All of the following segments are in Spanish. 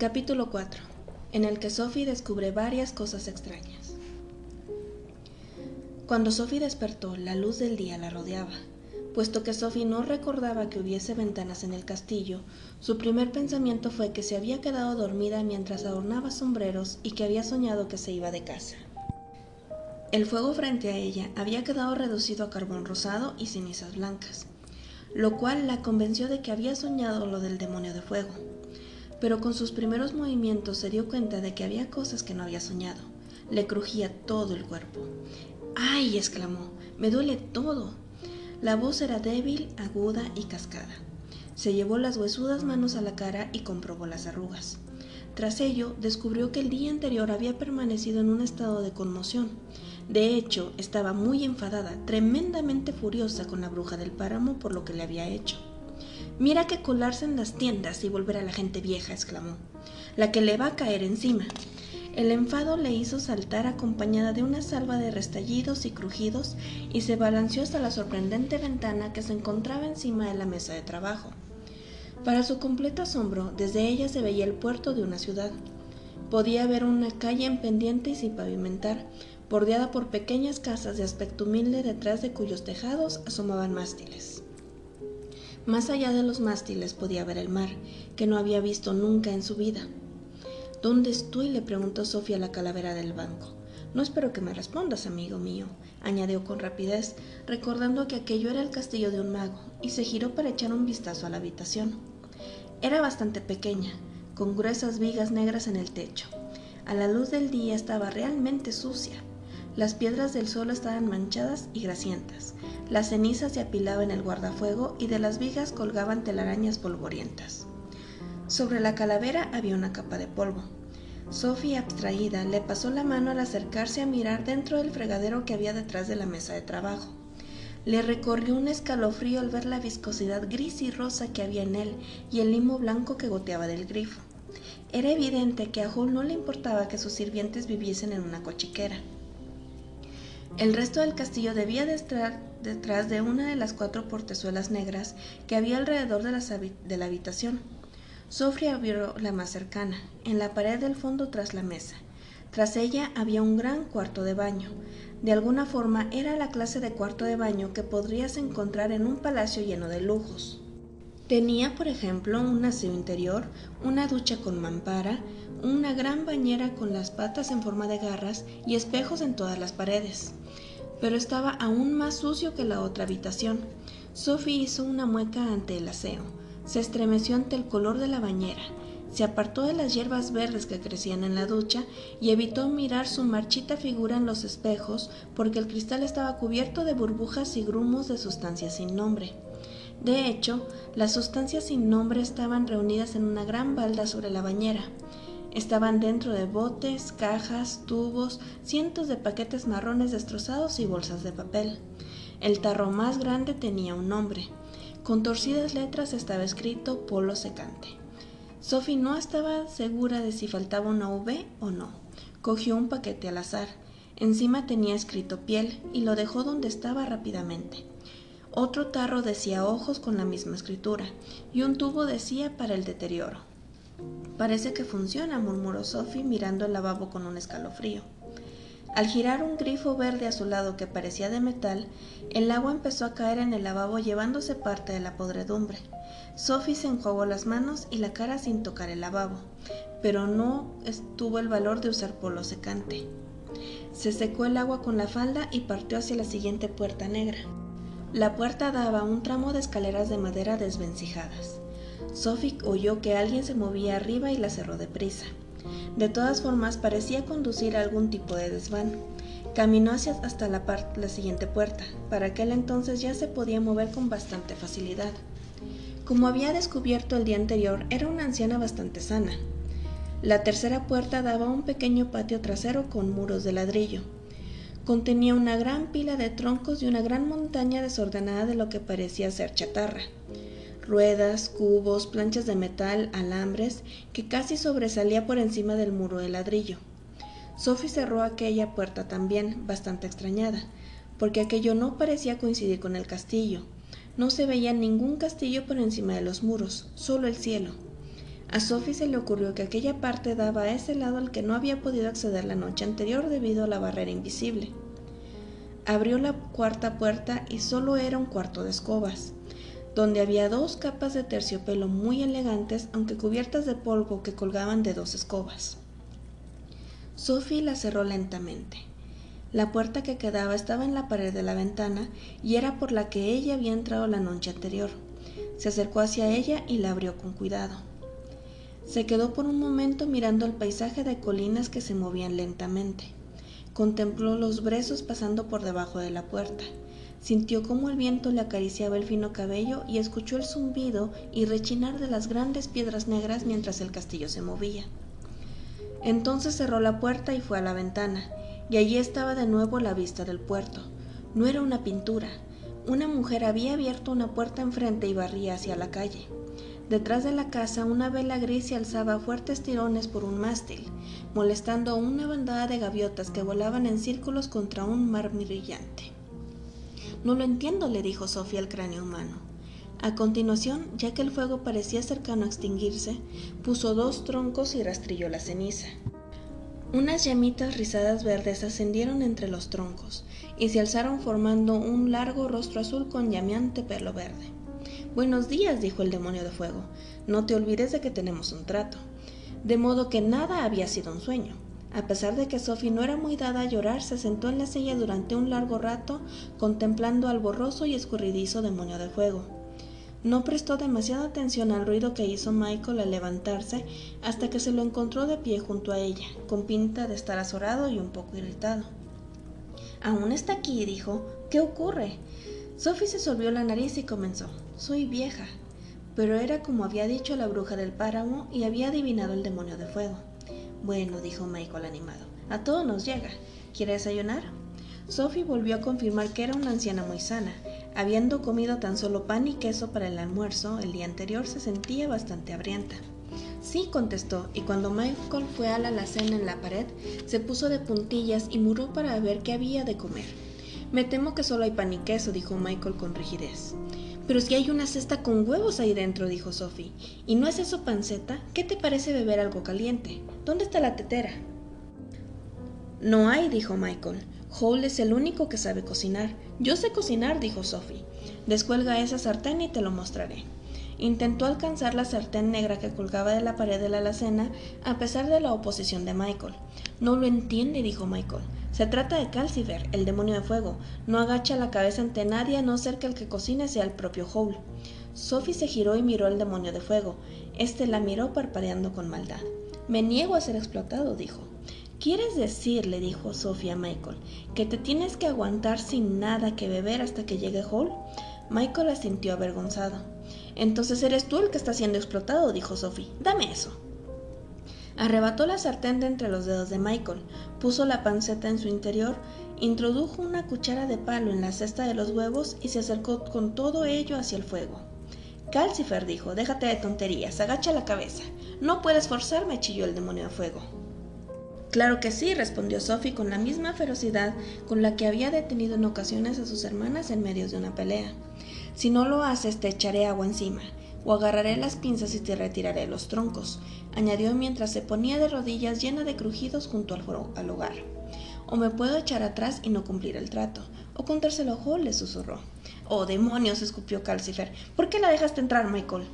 Capítulo 4. En el que Sophie descubre varias cosas extrañas. Cuando Sophie despertó, la luz del día la rodeaba. Puesto que Sophie no recordaba que hubiese ventanas en el castillo, su primer pensamiento fue que se había quedado dormida mientras adornaba sombreros y que había soñado que se iba de casa. El fuego frente a ella había quedado reducido a carbón rosado y cenizas blancas, lo cual la convenció de que había soñado lo del demonio de fuego. Pero con sus primeros movimientos se dio cuenta de que había cosas que no había soñado. Le crujía todo el cuerpo. ¡Ay! exclamó. Me duele todo. La voz era débil, aguda y cascada. Se llevó las huesudas manos a la cara y comprobó las arrugas. Tras ello, descubrió que el día anterior había permanecido en un estado de conmoción. De hecho, estaba muy enfadada, tremendamente furiosa con la bruja del páramo por lo que le había hecho. Mira que colarse en las tiendas y volver a la gente vieja, exclamó, la que le va a caer encima. El enfado le hizo saltar acompañada de una salva de restallidos y crujidos y se balanceó hasta la sorprendente ventana que se encontraba encima de la mesa de trabajo. Para su completo asombro, desde ella se veía el puerto de una ciudad. Podía ver una calle en pendiente y sin pavimentar, bordeada por pequeñas casas de aspecto humilde detrás de cuyos tejados asomaban mástiles. Más allá de los mástiles podía ver el mar, que no había visto nunca en su vida. ¿Dónde estoy? le preguntó Sofía a la calavera del banco. No espero que me respondas, amigo mío, añadió con rapidez, recordando que aquello era el castillo de un mago, y se giró para echar un vistazo a la habitación. Era bastante pequeña, con gruesas vigas negras en el techo. A la luz del día estaba realmente sucia. Las piedras del suelo estaban manchadas y grasientas. Las cenizas se apilaban en el guardafuego y de las vigas colgaban telarañas polvorientas. Sobre la calavera había una capa de polvo. Sophie, abstraída, le pasó la mano al acercarse a mirar dentro del fregadero que había detrás de la mesa de trabajo. Le recorrió un escalofrío al ver la viscosidad gris y rosa que había en él y el limo blanco que goteaba del grifo. Era evidente que a Hull no le importaba que sus sirvientes viviesen en una cochiquera. El resto del castillo debía de estar detrás de una de las cuatro portezuelas negras que había alrededor de, la habitación. Sofía abrió la más cercana, en la pared del fondo tras la mesa. Tras ella había un gran cuarto de baño. De alguna forma era la clase de cuarto de baño que podrías encontrar en un palacio lleno de lujos. Tenía, por ejemplo, un aseo interior, una ducha con mampara, una gran bañera con las patas en forma de garras y espejos en todas las paredes. Pero estaba aún más sucio que la otra habitación. Sophie hizo una mueca ante el aseo se estremeció ante el color de la bañera, se apartó de las hierbas verdes que crecían en la ducha y evitó mirar su marchita figura en los espejos porque el cristal estaba cubierto de burbujas y grumos de sustancias sin nombre. De hecho, las sustancias sin nombre estaban reunidas en una gran balda sobre la bañera. Estaban dentro de botes, cajas, tubos, cientos de paquetes marrones destrozados y bolsas de papel. El tarro más grande tenía un nombre, con torcidas letras estaba escrito polo secante. Sophie no estaba segura de si faltaba una V o no. Cogió un paquete al azar. Encima tenía escrito piel y lo dejó donde estaba rápidamente. Otro tarro decía ojos con la misma escritura y un tubo decía para el deterioro. Parece que funciona, murmuró Sophie mirando el lavabo con un escalofrío. Al girar un grifo verde azulado que parecía de metal, el agua empezó a caer en el lavabo llevándose parte de la podredumbre. Sophie se enjuagó las manos y la cara sin tocar el lavabo, pero no tuvo el valor de usar polo secante. Se secó el agua con la falda y partió hacia la siguiente puerta negra. La puerta daba un tramo de escaleras de madera desvencijadas. Sophie oyó que alguien se movía arriba y la cerró deprisa. De todas formas, parecía conducir a algún tipo de desván. Caminó hacia hasta la, la siguiente puerta. Para aquel entonces ya se podía mover con bastante facilidad. Como había descubierto el día anterior, era una anciana bastante sana. La tercera puerta daba a un pequeño patio trasero con muros de ladrillo. Contenía una gran pila de troncos y una gran montaña desordenada de lo que parecía ser chatarra ruedas, cubos, planchas de metal, alambres, que casi sobresalía por encima del muro de ladrillo. Sophie cerró aquella puerta también, bastante extrañada, porque aquello no parecía coincidir con el castillo. No se veía ningún castillo por encima de los muros, solo el cielo. A Sophie se le ocurrió que aquella parte daba a ese lado al que no había podido acceder la noche anterior debido a la barrera invisible. Abrió la cuarta puerta y solo era un cuarto de escobas, donde había dos capas de terciopelo muy elegantes, aunque cubiertas de polvo que colgaban de dos escobas. Sophie la cerró lentamente. La puerta que quedaba estaba en la pared de la ventana y era por la que ella había entrado la noche anterior. Se acercó hacia ella y la abrió con cuidado. Se quedó por un momento mirando el paisaje de colinas que se movían lentamente. Contempló los brezos pasando por debajo de la puerta. Sintió cómo el viento le acariciaba el fino cabello y escuchó el zumbido y rechinar de las grandes piedras negras mientras el castillo se movía. Entonces cerró la puerta y fue a la ventana, y allí estaba de nuevo la vista del puerto. No era una pintura. Una mujer había abierto una puerta enfrente y barría hacia la calle. Detrás de la casa una vela gris se alzaba fuertes tirones por un mástil, molestando a una bandada de gaviotas que volaban en círculos contra un mar brillante. No lo entiendo, le dijo Sofía al cráneo humano. A continuación, ya que el fuego parecía cercano a extinguirse, puso dos troncos y rastrilló la ceniza. Unas llamitas rizadas verdes ascendieron entre los troncos y se alzaron formando un largo rostro azul con llameante pelo verde. Buenos días, dijo el demonio de fuego. No te olvides de que tenemos un trato. De modo que nada había sido un sueño. A pesar de que Sophie no era muy dada a llorar, se sentó en la silla durante un largo rato, contemplando al borroso y escurridizo demonio de fuego. No prestó demasiada atención al ruido que hizo Michael al levantarse hasta que se lo encontró de pie junto a ella, con pinta de estar azorado y un poco irritado. Aún está aquí, dijo. ¿Qué ocurre? Sophie se solvió la nariz y comenzó. Soy vieja. Pero era como había dicho la bruja del páramo y había adivinado el demonio de fuego. Bueno, dijo Michael animado, a todo nos llega. ¿Quiere desayunar? Sophie volvió a confirmar que era una anciana muy sana. Habiendo comido tan solo pan y queso para el almuerzo, el día anterior se sentía bastante hambrienta. Sí, contestó, y cuando Michael fue a la alacena en la pared, se puso de puntillas y muró para ver qué había de comer. Me temo que solo hay pan y queso, dijo Michael con rigidez. Pero si hay una cesta con huevos ahí dentro, dijo Sophie. ¿Y no es eso panceta? ¿Qué te parece beber algo caliente? ¿Dónde está la tetera? No hay, dijo Michael. Hole es el único que sabe cocinar. Yo sé cocinar, dijo Sophie. Descuelga esa sartén y te lo mostraré. Intentó alcanzar la sartén negra que colgaba de la pared de la alacena a pesar de la oposición de Michael. No lo entiende, dijo Michael. Se trata de Calcifer, el demonio de fuego. No agacha la cabeza ante nadie a no ser que el que cocine sea el propio Howl. Sophie se giró y miró al demonio de fuego. Este la miró parpadeando con maldad. Me niego a ser explotado, dijo. ¿Quieres decir, le dijo Sophie a Michael, que te tienes que aguantar sin nada que beber hasta que llegue Howl? Michael sintió avergonzado. Entonces eres tú el que está siendo explotado, dijo Sophie. Dame eso. Arrebató la sartén de entre los dedos de Michael, puso la panceta en su interior, introdujo una cuchara de palo en la cesta de los huevos y se acercó con todo ello hacia el fuego. Calcifer dijo, déjate de tonterías, agacha la cabeza. No puedes forzarme, chilló el demonio de fuego. Claro que sí, respondió Sophie con la misma ferocidad con la que había detenido en ocasiones a sus hermanas en medio de una pelea. Si no lo haces, te echaré agua encima o agarraré las pinzas y te retiraré los troncos, añadió mientras se ponía de rodillas llena de crujidos junto al, hogar. O me puedo echar atrás y no cumplir el trato, o contárselo a le susurró. Oh, demonios, escupió Calcifer. ¿Por qué la dejaste entrar, Michael?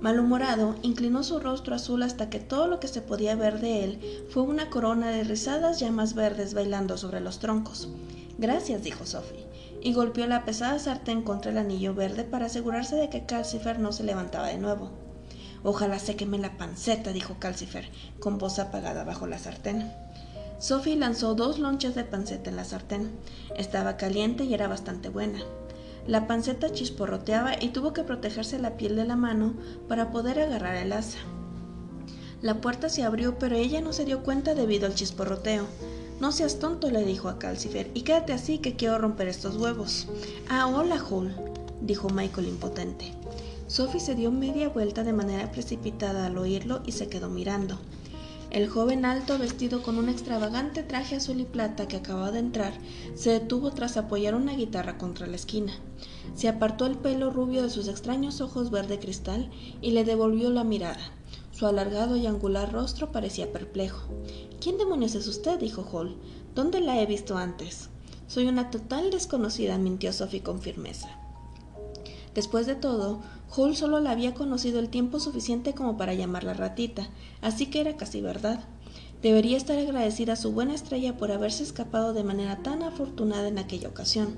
Malhumorado, inclinó su rostro azul hasta que todo lo que se podía ver de él fue una corona de rizadas llamas verdes bailando sobre los troncos. Gracias, dijo Sophie y golpeó la pesada sartén contra el anillo verde para asegurarse de que Calcifer no se levantaba de nuevo. Ojalá se queme la panceta, dijo Calcifer, con voz apagada bajo la sartén. Sophie lanzó dos lonchas de panceta en la sartén. Estaba caliente y era bastante buena. La panceta chisporroteaba y tuvo que protegerse la piel de la mano para poder agarrar el asa. La puerta se abrió, pero ella no se dio cuenta debido al chisporroteo. No seas tonto, le dijo a Calcifer, y quédate así que quiero romper estos huevos. Ah, hola, Hall, dijo Michael impotente. Sophie se dio media vuelta de manera precipitada al oírlo y se quedó mirando. El joven alto, vestido con un extravagante traje azul y plata que acababa de entrar, se detuvo tras apoyar una guitarra contra la esquina. Se apartó el pelo rubio de sus extraños ojos verde cristal y le devolvió la mirada. Su alargado y angular rostro parecía perplejo. ¿Quién demonios es usted? dijo Hall. ¿Dónde la he visto antes? Soy una total desconocida, mintió Sophie con firmeza. Después de todo, Hall solo la había conocido el tiempo suficiente como para llamarla ratita, así que era casi verdad. Debería estar agradecida a su buena estrella por haberse escapado de manera tan afortunada en aquella ocasión.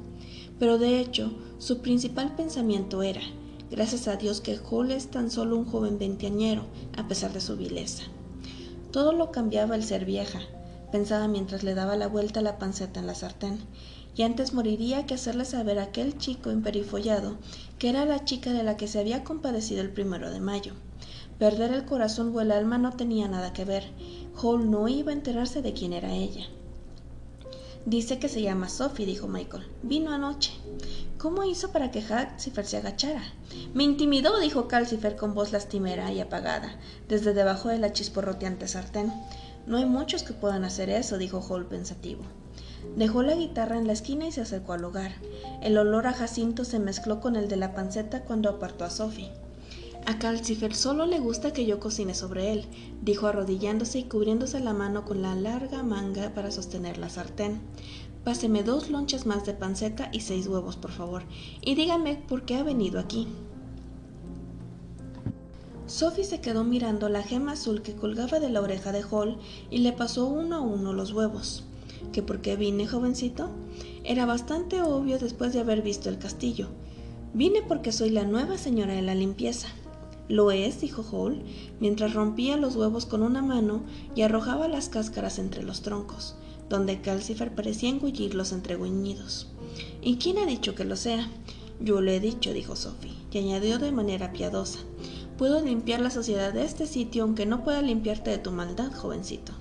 Pero de hecho, su principal pensamiento era, gracias a Dios que Hall es tan solo un joven veinteañero, a pesar de su vileza. Todo lo cambiaba el ser vieja, pensaba mientras le daba la vuelta a la panceta en la sartén, y antes moriría que hacerle saber a aquel chico imperifollado que era la chica de la que se había compadecido el primero de mayo. Perder el corazón o el alma no tenía nada que ver. Hall no iba a enterarse de quién era ella. Dice que se llama Sophie, dijo Michael. Vino anoche. ¿Cómo hizo para que Calcifer se agachara? Me intimidó, dijo Calcifer con voz lastimera y apagada, desde debajo de la chisporroteante sartén. No hay muchos que puedan hacer eso, dijo Hall pensativo. Dejó la guitarra en la esquina y se acercó al hogar. El olor a Jacinto se mezcló con el de la panceta cuando apartó a Sophie. A Calcifer solo le gusta que yo cocine sobre él, dijo arrodillándose y cubriéndose la mano con la larga manga para sostener la sartén. Páseme dos lonchas más de panceta y seis huevos, por favor, y dígame por qué ha venido aquí. Sophie se quedó mirando la gema azul que colgaba de la oreja de Hall y le pasó uno a uno los huevos. ¿Que por qué vine, jovencito? Era bastante obvio después de haber visto el castillo. Vine porque soy la nueva señora de la limpieza. Lo es, dijo Hall, mientras rompía los huevos con una mano y arrojaba las cáscaras entre los troncos, donde Calcifer parecía engullirlos entre gruñidos. ¿Y quién ha dicho que lo sea? Yo lo he dicho, dijo Sophie, y añadió de manera piadosa. Puedo limpiar la sociedad de este sitio aunque no pueda limpiarte de tu maldad, jovencito.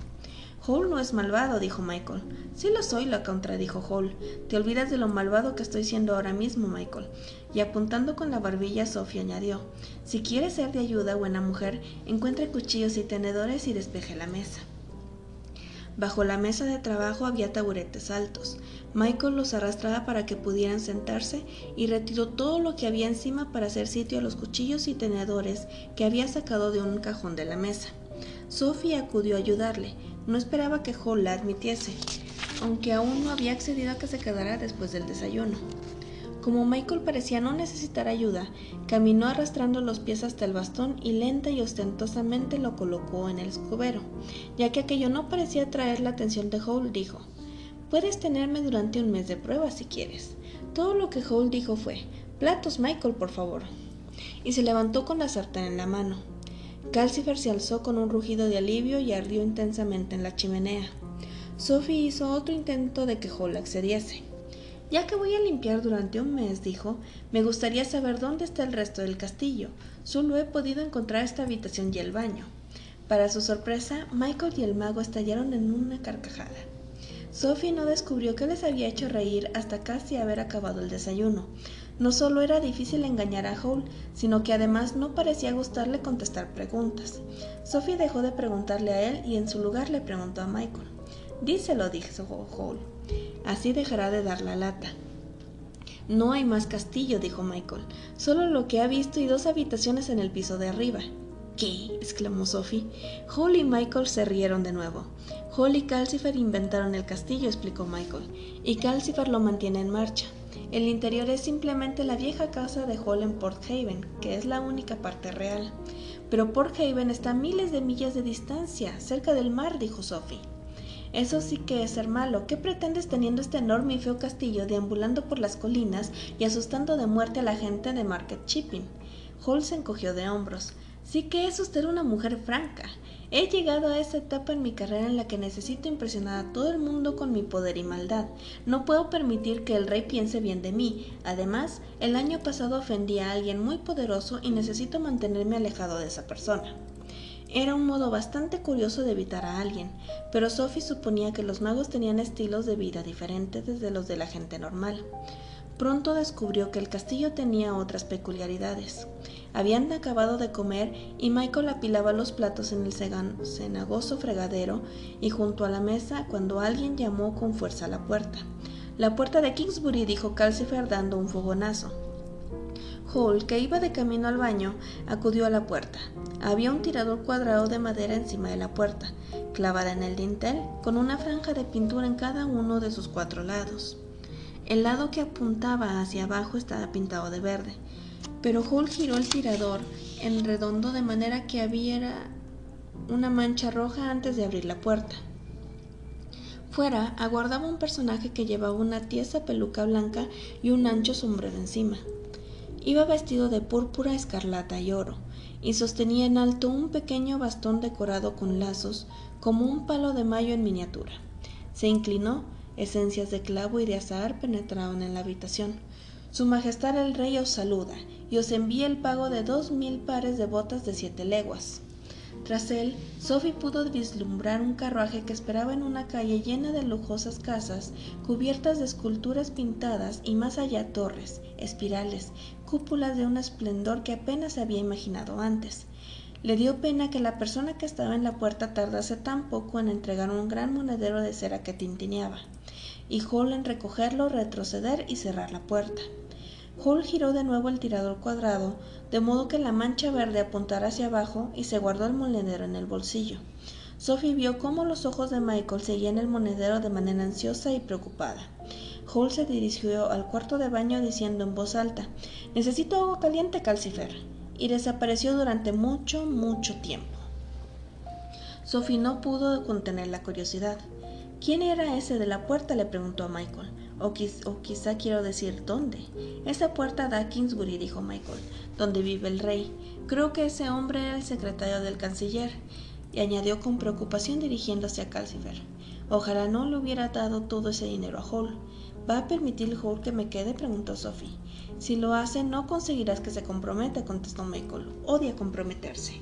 Hall no es malvado, dijo Michael. Sí lo soy, lo contradijo Hall. Te olvidas de lo malvado que estoy siendo ahora mismo, Michael. Y apuntando con la barbilla, Sophie añadió, si quieres ser de ayuda, buena mujer, encuentre cuchillos y tenedores y despeje la mesa. Bajo la mesa de trabajo había taburetes altos. Michael los arrastraba para que pudieran sentarse y retiró todo lo que había encima para hacer sitio a los cuchillos y tenedores que había sacado de un cajón de la mesa. Sophie acudió a ayudarle, no esperaba que Hall la admitiese, aunque aún no había accedido a que se quedara después del desayuno. Como Michael parecía no necesitar ayuda, caminó arrastrando los pies hasta el bastón y lenta y ostentosamente lo colocó en el escobero. Ya que aquello no parecía atraer la atención de Hall, dijo, Puedes tenerme durante un mes de prueba si quieres. Todo lo que Hall dijo fue, Platos, Michael, por favor. Y se levantó con la sartén en la mano. Calcifer se alzó con un rugido de alivio y ardió intensamente en la chimenea. Sophie hizo otro intento de que Hall accediese. Ya que voy a limpiar durante un mes, dijo, me gustaría saber dónde está el resto del castillo. Solo he podido encontrar esta habitación y el baño. Para su sorpresa, Michael y el mago estallaron en una carcajada. Sophie no descubrió que les había hecho reír hasta casi haber acabado el desayuno. No solo era difícil engañar a Hall, sino que además no parecía gustarle contestar preguntas. Sophie dejó de preguntarle a él y en su lugar le preguntó a Michael. Díselo, dijo Hall. Así dejará de dar la lata. No hay más castillo, dijo Michael. Solo lo que ha visto y dos habitaciones en el piso de arriba. ¿Qué? exclamó Sophie. Hall y Michael se rieron de nuevo. Hall y Calcifer inventaron el castillo, explicó Michael, y Calcifer lo mantiene en marcha. El interior es simplemente la vieja casa de Hall en Port Haven, que es la única parte real. Pero Port Haven está a miles de millas de distancia, cerca del mar, dijo Sophie. Eso sí que es ser malo. ¿Qué pretendes teniendo este enorme y feo castillo deambulando por las colinas y asustando de muerte a la gente de Market Shipping? Hall se encogió de hombros. Sí que es usted una mujer franca. He llegado a esa etapa en mi carrera en la que necesito impresionar a todo el mundo con mi poder y maldad. No puedo permitir que el rey piense bien de mí. Además, el año pasado ofendí a alguien muy poderoso y necesito mantenerme alejado de esa persona. Era un modo bastante curioso de evitar a alguien, pero Sophie suponía que los magos tenían estilos de vida diferentes desde los de la gente normal. Pronto descubrió que el castillo tenía otras peculiaridades. Habían acabado de comer y Michael apilaba los platos en el cenagoso fregadero y junto a la mesa cuando alguien llamó con fuerza a la puerta. La puerta de Kingsbury, dijo Calcifer dando un fogonazo. Hall, que iba de camino al baño, acudió a la puerta. Había un tirador cuadrado de madera encima de la puerta, clavada en el dintel, con una franja de pintura en cada uno de sus cuatro lados. El lado que apuntaba hacia abajo estaba pintado de verde, pero Hull giró el tirador en redondo de manera que había una mancha roja antes de abrir la puerta. Fuera aguardaba un personaje que llevaba una tiesa peluca blanca y un ancho sombrero encima. Iba vestido de púrpura, escarlata y oro, y sostenía en alto un pequeño bastón decorado con lazos, como un palo de mayo en miniatura. Se inclinó, esencias de clavo y de azahar penetraron en la habitación. Su Majestad el Rey os saluda y os envía el pago de dos mil pares de botas de siete leguas. Tras él, Sophie pudo vislumbrar un carruaje que esperaba en una calle llena de lujosas casas, cubiertas de esculturas pintadas y más allá torres, espirales, cúpulas de un esplendor que apenas había imaginado antes. Le dio pena que la persona que estaba en la puerta tardase tan poco en entregar un gran monedero de cera que tintineaba, y Hall en recogerlo, retroceder y cerrar la puerta. Hall giró de nuevo el tirador cuadrado, de modo que la mancha verde apuntara hacia abajo y se guardó el monedero en el bolsillo. Sophie vio cómo los ojos de Michael seguían el monedero de manera ansiosa y preocupada. Hall se dirigió al cuarto de baño diciendo en voz alta Necesito agua caliente, Calcifer. y desapareció durante mucho, mucho tiempo. Sophie no pudo contener la curiosidad. ¿Quién era ese de la puerta? le preguntó a Michael. O, quizá quiero decir dónde. Esa puerta da a Kingsbury, dijo Michael, donde vive el rey. Creo que ese hombre era el secretario del canciller. Y añadió con preocupación dirigiéndose a Calcifer. Ojalá no le hubiera dado todo ese dinero a Hall. ¿Va a permitir Hall que me quede? preguntó Sophie. Si lo hace, no conseguirás que se comprometa, contestó Michael. Odia comprometerse.